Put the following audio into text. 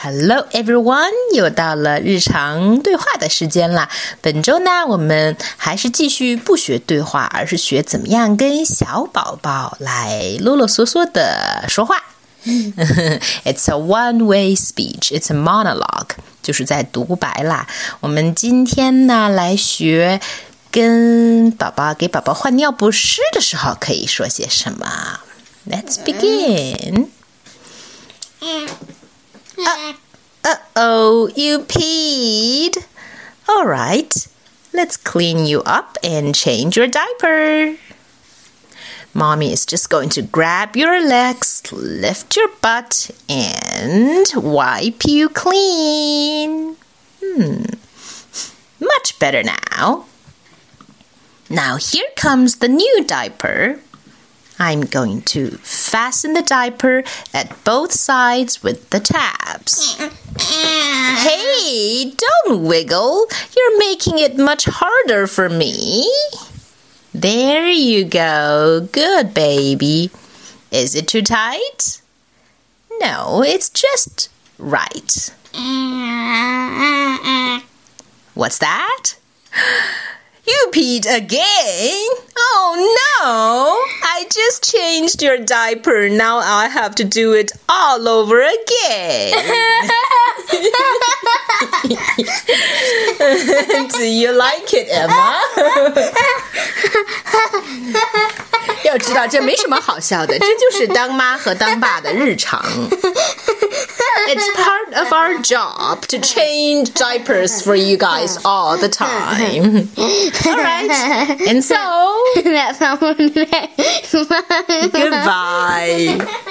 Hello everyone，又到了日常对话的时间啦。本周呢，我们还是继续不学对话，而是学怎么样跟小宝宝来啰啰嗦嗦的说话。It's a one-way speech. It's a monologue，就是在独白啦。我们今天呢，来学跟宝宝给宝宝换尿不湿的时候可以说些什么。Let's begin. Uh, oh, you peed. All right, let's clean you up and change your diaper. Mommy is just going to grab your legs, lift your butt, and wipe you clean. Hmm, much better now. Now here comes the new diaper. I'm going to fasten the diaper at both sides with the tabs. hey, don't wiggle. You're making it much harder for me. There you go. Good, baby. Is it too tight? No, it's just right. What's that? You peed again? Oh no! I just changed your diaper. Now I have to do it all over again. do you like it, Emma? 要知道这没什么好笑的，这就是当妈和当爸的日常。 Of our job to change diapers for you guys all the time. All right, and so That's not goodbye.